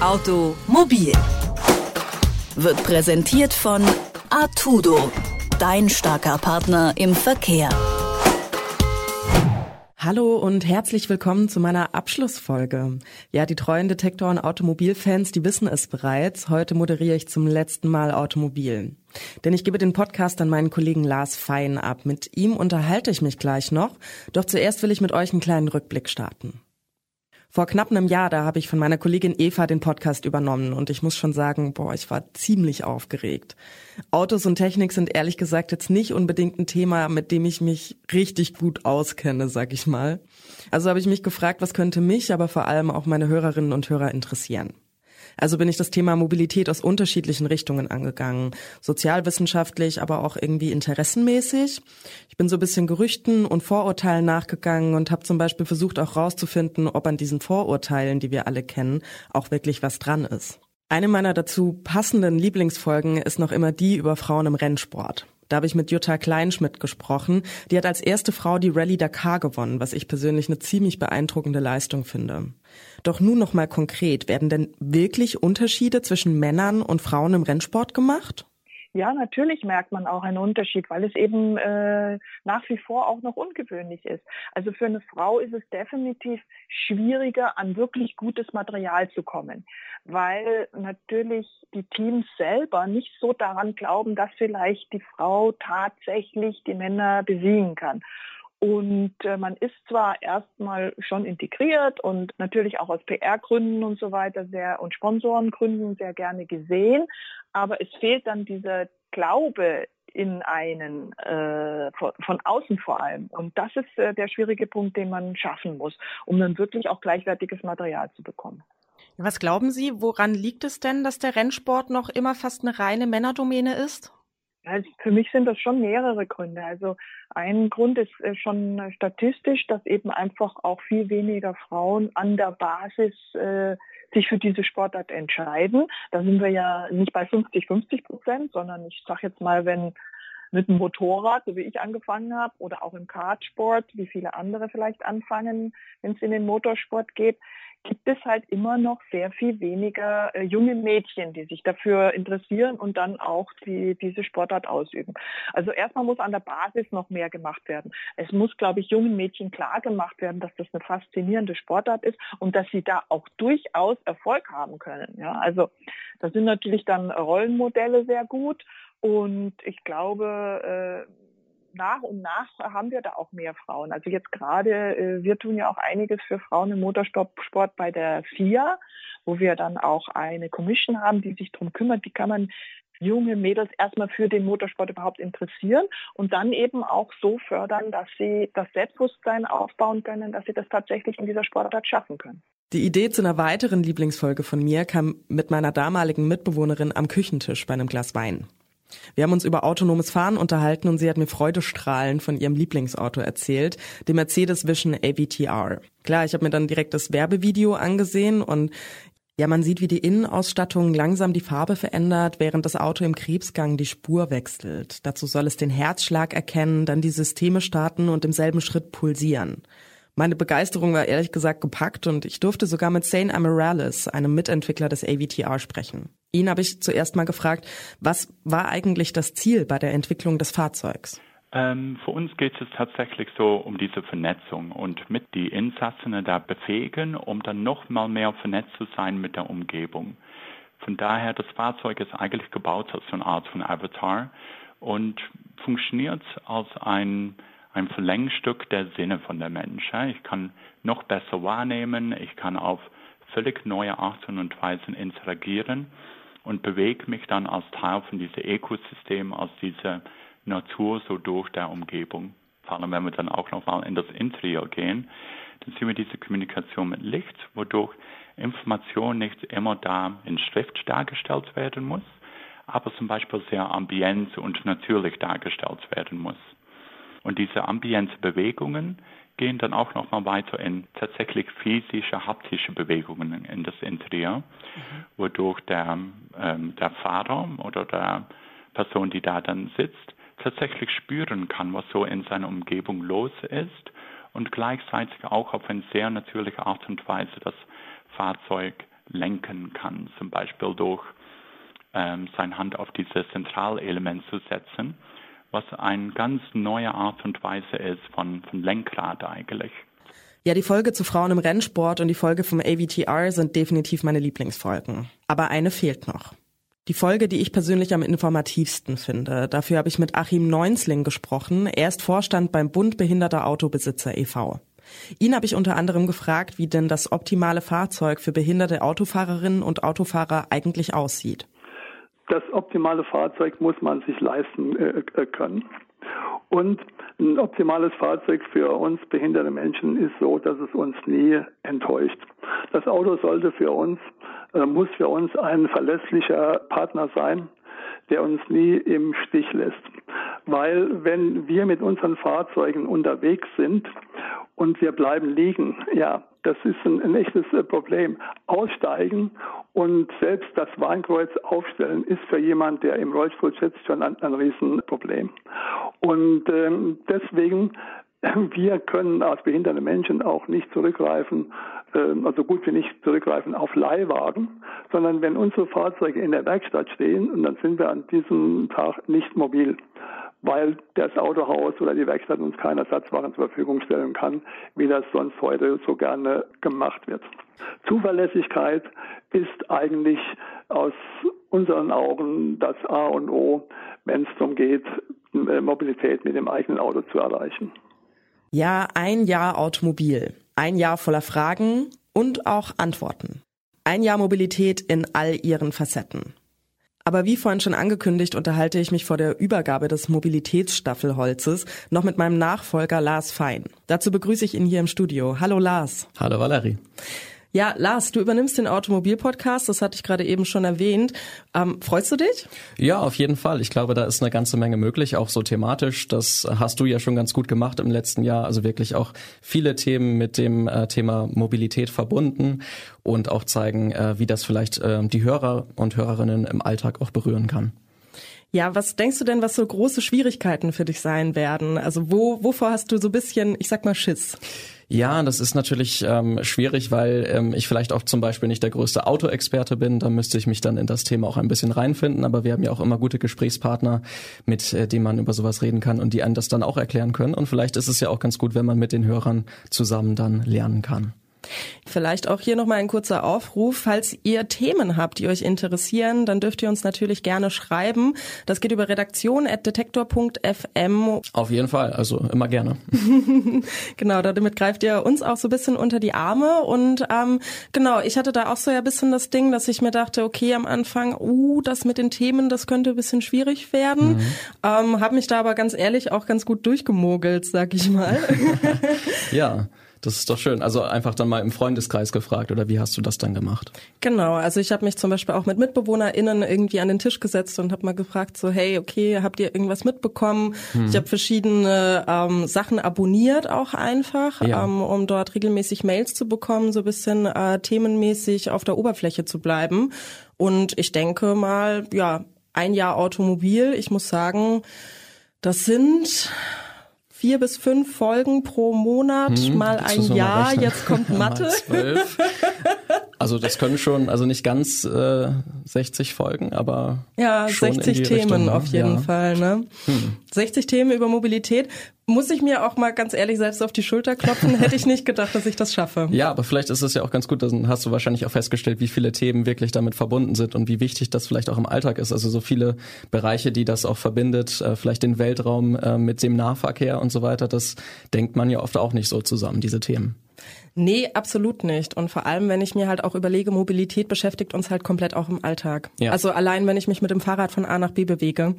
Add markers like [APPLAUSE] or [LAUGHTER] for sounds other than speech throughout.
Automobil wird präsentiert von Artudo, dein starker Partner im Verkehr. Hallo und herzlich willkommen zu meiner Abschlussfolge. Ja, die treuen Detektor- und Automobilfans, die wissen es bereits. Heute moderiere ich zum letzten Mal Automobil. Denn ich gebe den Podcast an meinen Kollegen Lars Fein ab. Mit ihm unterhalte ich mich gleich noch. Doch zuerst will ich mit euch einen kleinen Rückblick starten. Vor knapp einem Jahr, da habe ich von meiner Kollegin Eva den Podcast übernommen und ich muss schon sagen, boah, ich war ziemlich aufgeregt. Autos und Technik sind ehrlich gesagt jetzt nicht unbedingt ein Thema, mit dem ich mich richtig gut auskenne, sag ich mal. Also habe ich mich gefragt, was könnte mich, aber vor allem auch meine Hörerinnen und Hörer interessieren. Also bin ich das Thema Mobilität aus unterschiedlichen Richtungen angegangen. Sozialwissenschaftlich, aber auch irgendwie interessenmäßig. Ich bin so ein bisschen Gerüchten und Vorurteilen nachgegangen und habe zum Beispiel versucht auch rauszufinden, ob an diesen Vorurteilen, die wir alle kennen, auch wirklich was dran ist. Eine meiner dazu passenden Lieblingsfolgen ist noch immer die über Frauen im Rennsport. Da habe ich mit Jutta Kleinschmidt gesprochen. Die hat als erste Frau die Rallye Dakar gewonnen, was ich persönlich eine ziemlich beeindruckende Leistung finde. Doch nun noch mal konkret, werden denn wirklich Unterschiede zwischen Männern und Frauen im Rennsport gemacht? Ja, natürlich merkt man auch einen Unterschied, weil es eben äh, nach wie vor auch noch ungewöhnlich ist. Also für eine Frau ist es definitiv schwieriger, an wirklich gutes Material zu kommen, weil natürlich die Teams selber nicht so daran glauben, dass vielleicht die Frau tatsächlich die Männer besiegen kann. Und äh, man ist zwar erstmal schon integriert und natürlich auch aus PR-Gründen und so weiter sehr und Sponsorengründen sehr gerne gesehen, aber es fehlt dann dieser Glaube in einen, äh, von, von, außen vor allem. Und das ist äh, der schwierige Punkt, den man schaffen muss, um dann wirklich auch gleichwertiges Material zu bekommen. Was glauben Sie, woran liegt es denn, dass der Rennsport noch immer fast eine reine Männerdomäne ist? Also für mich sind das schon mehrere Gründe. Also ein Grund ist äh, schon statistisch, dass eben einfach auch viel weniger Frauen an der Basis äh, sich für diese Sportart entscheiden. Da sind wir ja nicht bei 50, 50 Prozent, sondern ich sage jetzt mal, wenn mit dem Motorrad, so wie ich angefangen habe, oder auch im Kartsport, wie viele andere vielleicht anfangen, wenn es in den Motorsport geht, gibt es halt immer noch sehr viel weniger äh, junge Mädchen, die sich dafür interessieren und dann auch die, diese Sportart ausüben. Also erstmal muss an der Basis noch mehr gemacht werden. Es muss, glaube ich, jungen Mädchen klar gemacht werden, dass das eine faszinierende Sportart ist und dass sie da auch durchaus Erfolg haben können. Ja, also da sind natürlich dann Rollenmodelle sehr gut und ich glaube, äh, nach und nach haben wir da auch mehr Frauen. Also jetzt gerade, äh, wir tun ja auch einiges für Frauen im Motorsport bei der FIA, wo wir dann auch eine Commission haben, die sich darum kümmert, wie kann man junge Mädels erstmal für den Motorsport überhaupt interessieren und dann eben auch so fördern, dass sie das Selbstbewusstsein aufbauen können, dass sie das tatsächlich in dieser Sportart schaffen können. Die Idee zu einer weiteren Lieblingsfolge von mir kam mit meiner damaligen Mitbewohnerin am Küchentisch bei einem Glas Wein. Wir haben uns über autonomes Fahren unterhalten und sie hat mir freudestrahlend von ihrem Lieblingsauto erzählt, dem Mercedes Vision AVTR. Klar, ich habe mir dann direkt das Werbevideo angesehen und ja, man sieht, wie die Innenausstattung langsam die Farbe verändert, während das Auto im Krebsgang die Spur wechselt. Dazu soll es den Herzschlag erkennen, dann die Systeme starten und im selben Schritt pulsieren. Meine Begeisterung war ehrlich gesagt gepackt und ich durfte sogar mit Zane Amarales, einem Mitentwickler des AVTR, sprechen. Ihn habe ich zuerst mal gefragt, was war eigentlich das Ziel bei der Entwicklung des Fahrzeugs? Ähm, für uns geht es tatsächlich so um diese Vernetzung und mit die Insassen da befähigen, um dann noch mal mehr vernetzt zu sein mit der Umgebung. Von daher, das Fahrzeug ist eigentlich gebaut als so eine Art von Avatar und funktioniert als ein ein Verlängstück der Sinne von der Mensch. Ich kann noch besser wahrnehmen, ich kann auf völlig neue Arten und Weisen interagieren und bewege mich dann als Teil von diesem Ökosystem, aus dieser Natur so durch der Umgebung. Vor allem, wenn wir dann auch nochmal in das Interieur gehen, dann sehen wir diese Kommunikation mit Licht, wodurch Information nicht immer da in Schrift dargestellt werden muss, aber zum Beispiel sehr ambient und natürlich dargestellt werden muss. Und diese Ambienzbewegungen gehen dann auch nochmal weiter in tatsächlich physische, haptische Bewegungen in das Interieur, mhm. wodurch der, ähm, der Fahrer oder der Person, die da dann sitzt, tatsächlich spüren kann, was so in seiner Umgebung los ist und gleichzeitig auch auf eine sehr natürliche Art und Weise das Fahrzeug lenken kann, zum Beispiel durch ähm, seine Hand auf dieses Zentralelement zu setzen, was eine ganz neue Art und Weise ist von, von Lenkrad eigentlich. Ja, die Folge zu Frauen im Rennsport und die Folge vom AVTR sind definitiv meine Lieblingsfolgen. Aber eine fehlt noch. Die Folge, die ich persönlich am informativsten finde. Dafür habe ich mit Achim Neunzling gesprochen. Er ist Vorstand beim Bund Behinderter Autobesitzer e.V. Ihn habe ich unter anderem gefragt, wie denn das optimale Fahrzeug für behinderte Autofahrerinnen und Autofahrer eigentlich aussieht. Das optimale Fahrzeug muss man sich leisten äh, äh können. Und ein optimales Fahrzeug für uns behinderte Menschen ist so, dass es uns nie enttäuscht. Das Auto sollte für uns, äh, muss für uns ein verlässlicher Partner sein, der uns nie im Stich lässt. Weil wenn wir mit unseren Fahrzeugen unterwegs sind und wir bleiben liegen, ja, das ist ein, ein echtes äh, Problem. Aussteigen und selbst das Warnkreuz aufstellen ist für jemand, der im Rollstuhl sitzt, schon ein, ein Riesenproblem. Und ähm, deswegen [CLEARS THROAT] wir können als behinderte Menschen auch nicht zurückgreifen, ähm, also gut wie nicht zurückgreifen auf Leihwagen, sondern wenn unsere Fahrzeuge in der Werkstatt stehen dann sind wir an diesem Tag nicht mobil weil das Autohaus oder die Werkstatt uns keine Ersatzwaren zur Verfügung stellen kann, wie das sonst heute so gerne gemacht wird. Zuverlässigkeit ist eigentlich aus unseren Augen das A und O, wenn es darum geht, Mobilität mit dem eigenen Auto zu erreichen. Ja, ein Jahr Automobil, ein Jahr voller Fragen und auch Antworten. Ein Jahr Mobilität in all ihren Facetten. Aber wie vorhin schon angekündigt, unterhalte ich mich vor der Übergabe des Mobilitätsstaffelholzes noch mit meinem Nachfolger Lars Fein. Dazu begrüße ich ihn hier im Studio. Hallo Lars. Hallo Valerie. Ja, Lars, du übernimmst den Automobilpodcast, das hatte ich gerade eben schon erwähnt. Ähm, freust du dich? Ja, auf jeden Fall. Ich glaube, da ist eine ganze Menge möglich, auch so thematisch. Das hast du ja schon ganz gut gemacht im letzten Jahr. Also wirklich auch viele Themen mit dem äh, Thema Mobilität verbunden und auch zeigen, äh, wie das vielleicht äh, die Hörer und Hörerinnen im Alltag auch berühren kann. Ja, was denkst du denn, was so große Schwierigkeiten für dich sein werden? Also wo, wovor hast du so bisschen, ich sag mal, Schiss? Ja, das ist natürlich ähm, schwierig, weil ähm, ich vielleicht auch zum Beispiel nicht der größte Autoexperte bin. Da müsste ich mich dann in das Thema auch ein bisschen reinfinden. Aber wir haben ja auch immer gute Gesprächspartner, mit äh, denen man über sowas reden kann und die einem das dann auch erklären können. Und vielleicht ist es ja auch ganz gut, wenn man mit den Hörern zusammen dann lernen kann. Vielleicht auch hier nochmal ein kurzer Aufruf. Falls ihr Themen habt, die euch interessieren, dann dürft ihr uns natürlich gerne schreiben. Das geht über redaktion.detektor.fm. Auf jeden Fall, also immer gerne. [LAUGHS] genau, damit greift ihr uns auch so ein bisschen unter die Arme. Und ähm, genau, ich hatte da auch so ja ein bisschen das Ding, dass ich mir dachte, okay, am Anfang, uh, das mit den Themen, das könnte ein bisschen schwierig werden. Mhm. Ähm, Habe mich da aber ganz ehrlich auch ganz gut durchgemogelt, sag ich mal. [LAUGHS] ja. Das ist doch schön. Also einfach dann mal im Freundeskreis gefragt oder wie hast du das dann gemacht? Genau, also ich habe mich zum Beispiel auch mit MitbewohnerInnen irgendwie an den Tisch gesetzt und habe mal gefragt, so hey, okay, habt ihr irgendwas mitbekommen? Hm. Ich habe verschiedene ähm, Sachen abonniert auch einfach, ja. ähm, um dort regelmäßig Mails zu bekommen, so bisschen äh, themenmäßig auf der Oberfläche zu bleiben. Und ich denke mal, ja, ein Jahr Automobil, ich muss sagen, das sind vier bis fünf Folgen pro Monat, hm, mal ein Jahr, jetzt kommt [LAUGHS] Mathe. [LAUGHS] also das können schon, also nicht ganz äh, 60 Folgen, aber ja, schon 60 Themen Richtung, ne? auf jeden ja. Fall. Ne? Hm. 60 Themen über Mobilität muss ich mir auch mal ganz ehrlich selbst auf die Schulter klopfen. Hätte ich nicht gedacht, dass ich das schaffe. Ja, aber vielleicht ist es ja auch ganz gut, dann hast du wahrscheinlich auch festgestellt, wie viele Themen wirklich damit verbunden sind und wie wichtig das vielleicht auch im Alltag ist. Also so viele Bereiche, die das auch verbindet, äh, vielleicht den Weltraum äh, mit dem Nahverkehr und so weiter, das denkt man ja oft auch nicht so zusammen, diese Themen. Nee, absolut nicht. Und vor allem, wenn ich mir halt auch überlege, Mobilität beschäftigt uns halt komplett auch im Alltag. Ja. Also allein, wenn ich mich mit dem Fahrrad von A nach B bewege,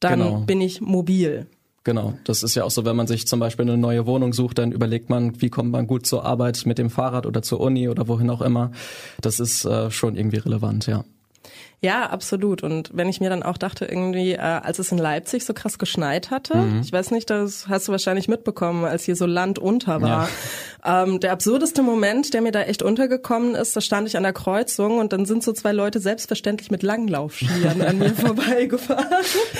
dann genau. bin ich mobil. Genau, das ist ja auch so, wenn man sich zum Beispiel eine neue Wohnung sucht, dann überlegt man, wie kommt man gut zur Arbeit mit dem Fahrrad oder zur Uni oder wohin auch immer. Das ist äh, schon irgendwie relevant, ja. Ja, absolut. Und wenn ich mir dann auch dachte, irgendwie, äh, als es in Leipzig so krass geschneit hatte, mhm. ich weiß nicht, das hast du wahrscheinlich mitbekommen, als hier so Land unter war. Ähm, der absurdeste Moment, der mir da echt untergekommen ist, da stand ich an der Kreuzung und dann sind so zwei Leute selbstverständlich mit Langlaufskiern an mir [LAUGHS] vorbeigefahren.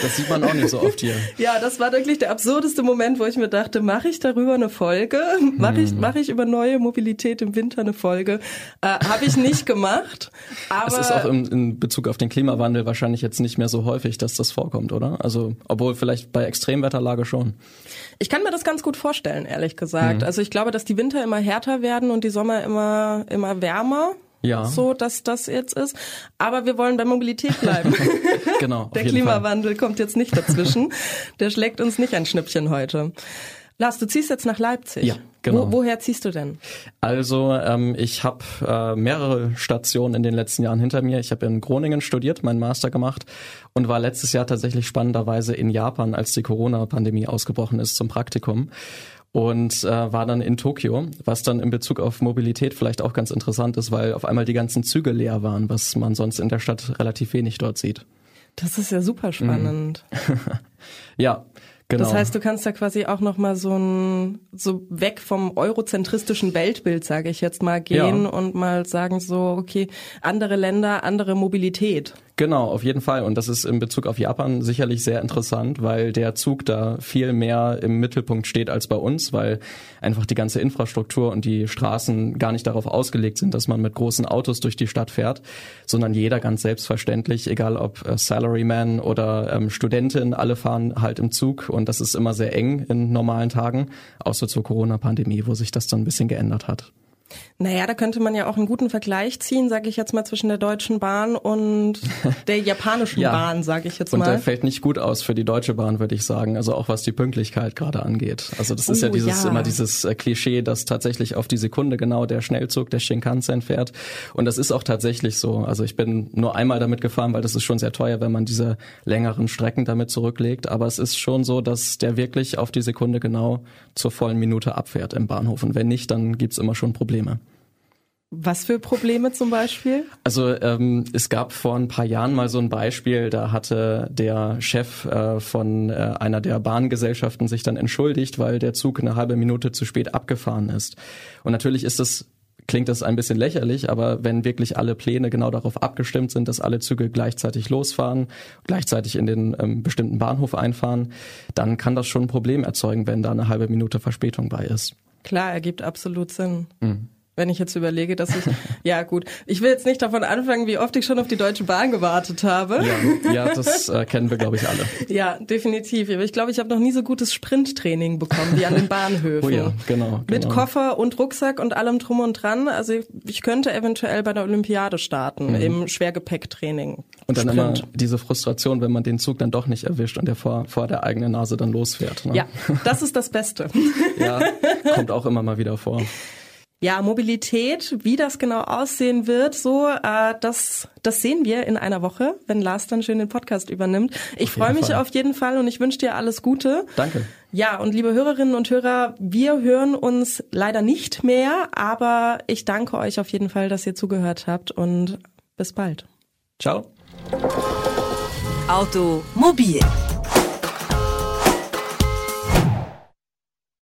Das sieht man auch nicht so oft hier. Ja, das war wirklich der absurdeste Moment, wo ich mir dachte, mache ich darüber eine Folge? Mache ich, mhm. mach ich über neue Mobilität im Winter eine Folge? Äh, Habe ich nicht gemacht. Aber [LAUGHS] es ist auch im, in Bezug auf den Klimawandel wahrscheinlich jetzt nicht mehr so häufig, dass das vorkommt, oder? Also, obwohl vielleicht bei Extremwetterlage schon. Ich kann mir das ganz gut vorstellen, ehrlich gesagt. Mhm. Also ich glaube, dass die Winter immer härter werden und die Sommer immer, immer wärmer. Ja. So, dass das jetzt ist. Aber wir wollen bei Mobilität bleiben. [LAUGHS] genau. Der Klimawandel Fall. kommt jetzt nicht dazwischen. Der schlägt uns nicht ein Schnippchen heute. Lars, du ziehst jetzt nach Leipzig. Ja, genau. Wo, woher ziehst du denn? Also ähm, ich habe äh, mehrere Stationen in den letzten Jahren hinter mir. Ich habe in Groningen studiert, meinen Master gemacht und war letztes Jahr tatsächlich spannenderweise in Japan, als die Corona-Pandemie ausgebrochen ist, zum Praktikum und äh, war dann in Tokio, was dann in Bezug auf Mobilität vielleicht auch ganz interessant ist, weil auf einmal die ganzen Züge leer waren, was man sonst in der Stadt relativ wenig dort sieht. Das ist ja super spannend. Mhm. [LAUGHS] ja, Genau. Das heißt, du kannst da quasi auch noch mal so ein so weg vom eurozentristischen Weltbild, sage ich jetzt mal, gehen ja. und mal sagen so, okay, andere Länder, andere Mobilität. Genau, auf jeden Fall. Und das ist in Bezug auf Japan sicherlich sehr interessant, weil der Zug da viel mehr im Mittelpunkt steht als bei uns, weil einfach die ganze Infrastruktur und die Straßen gar nicht darauf ausgelegt sind, dass man mit großen Autos durch die Stadt fährt, sondern jeder ganz selbstverständlich, egal ob äh, Salaryman oder ähm, Studentin, alle fahren halt im Zug und das ist immer sehr eng in normalen Tagen, außer zur Corona-Pandemie, wo sich das dann ein bisschen geändert hat. Naja, da könnte man ja auch einen guten Vergleich ziehen, sage ich jetzt mal, zwischen der Deutschen Bahn und [LAUGHS] der japanischen ja. Bahn, sage ich jetzt mal. Und der fällt nicht gut aus für die Deutsche Bahn, würde ich sagen. Also auch was die Pünktlichkeit gerade angeht. Also das ist ja oh, dieses ja. immer dieses äh, Klischee, dass tatsächlich auf die Sekunde genau der Schnellzug, der Shinkansen fährt. Und das ist auch tatsächlich so. Also ich bin nur einmal damit gefahren, weil das ist schon sehr teuer, wenn man diese längeren Strecken damit zurücklegt. Aber es ist schon so, dass der wirklich auf die Sekunde genau zur vollen Minute abfährt im Bahnhof. Und wenn nicht, dann gibt's immer schon Probleme. Was für Probleme zum Beispiel? Also ähm, es gab vor ein paar Jahren mal so ein Beispiel, da hatte der Chef äh, von äh, einer der Bahngesellschaften sich dann entschuldigt, weil der Zug eine halbe Minute zu spät abgefahren ist. Und natürlich ist das klingt das ein bisschen lächerlich, aber wenn wirklich alle Pläne genau darauf abgestimmt sind, dass alle Züge gleichzeitig losfahren, gleichzeitig in den ähm, bestimmten Bahnhof einfahren, dann kann das schon ein Problem erzeugen, wenn da eine halbe Minute Verspätung bei ist. Klar, ergibt absolut Sinn. Mhm wenn ich jetzt überlege, dass ich, [LAUGHS] ja gut, ich will jetzt nicht davon anfangen, wie oft ich schon auf die Deutsche Bahn gewartet habe. Ja, ja das äh, kennen wir, glaube ich, alle. [LAUGHS] Ja, definitiv. Aber ich glaube, ich habe noch nie so gutes Sprinttraining bekommen wie an den [LAUGHS] Bahnhöfen. Oh ja, genau. Mit genau. Koffer und Rucksack und allem drum und dran. Also ich könnte eventuell bei der Olympiade starten, mhm. im Schwergepäcktraining. Und dann Sprint. immer diese Frustration, wenn man den Zug dann doch nicht erwischt und der vor, vor der eigenen Nase dann losfährt. Ne? Ja, das ist das Beste. ja, kommt auch immer mal wieder vor. Ja, Mobilität, wie das genau aussehen wird, so äh, das das sehen wir in einer Woche, wenn Lars dann schön den Podcast übernimmt. Ich freue mich Fall. auf jeden Fall und ich wünsche dir alles Gute. Danke. Ja, und liebe Hörerinnen und Hörer, wir hören uns leider nicht mehr, aber ich danke euch auf jeden Fall, dass ihr zugehört habt und bis bald. Ciao. Automobil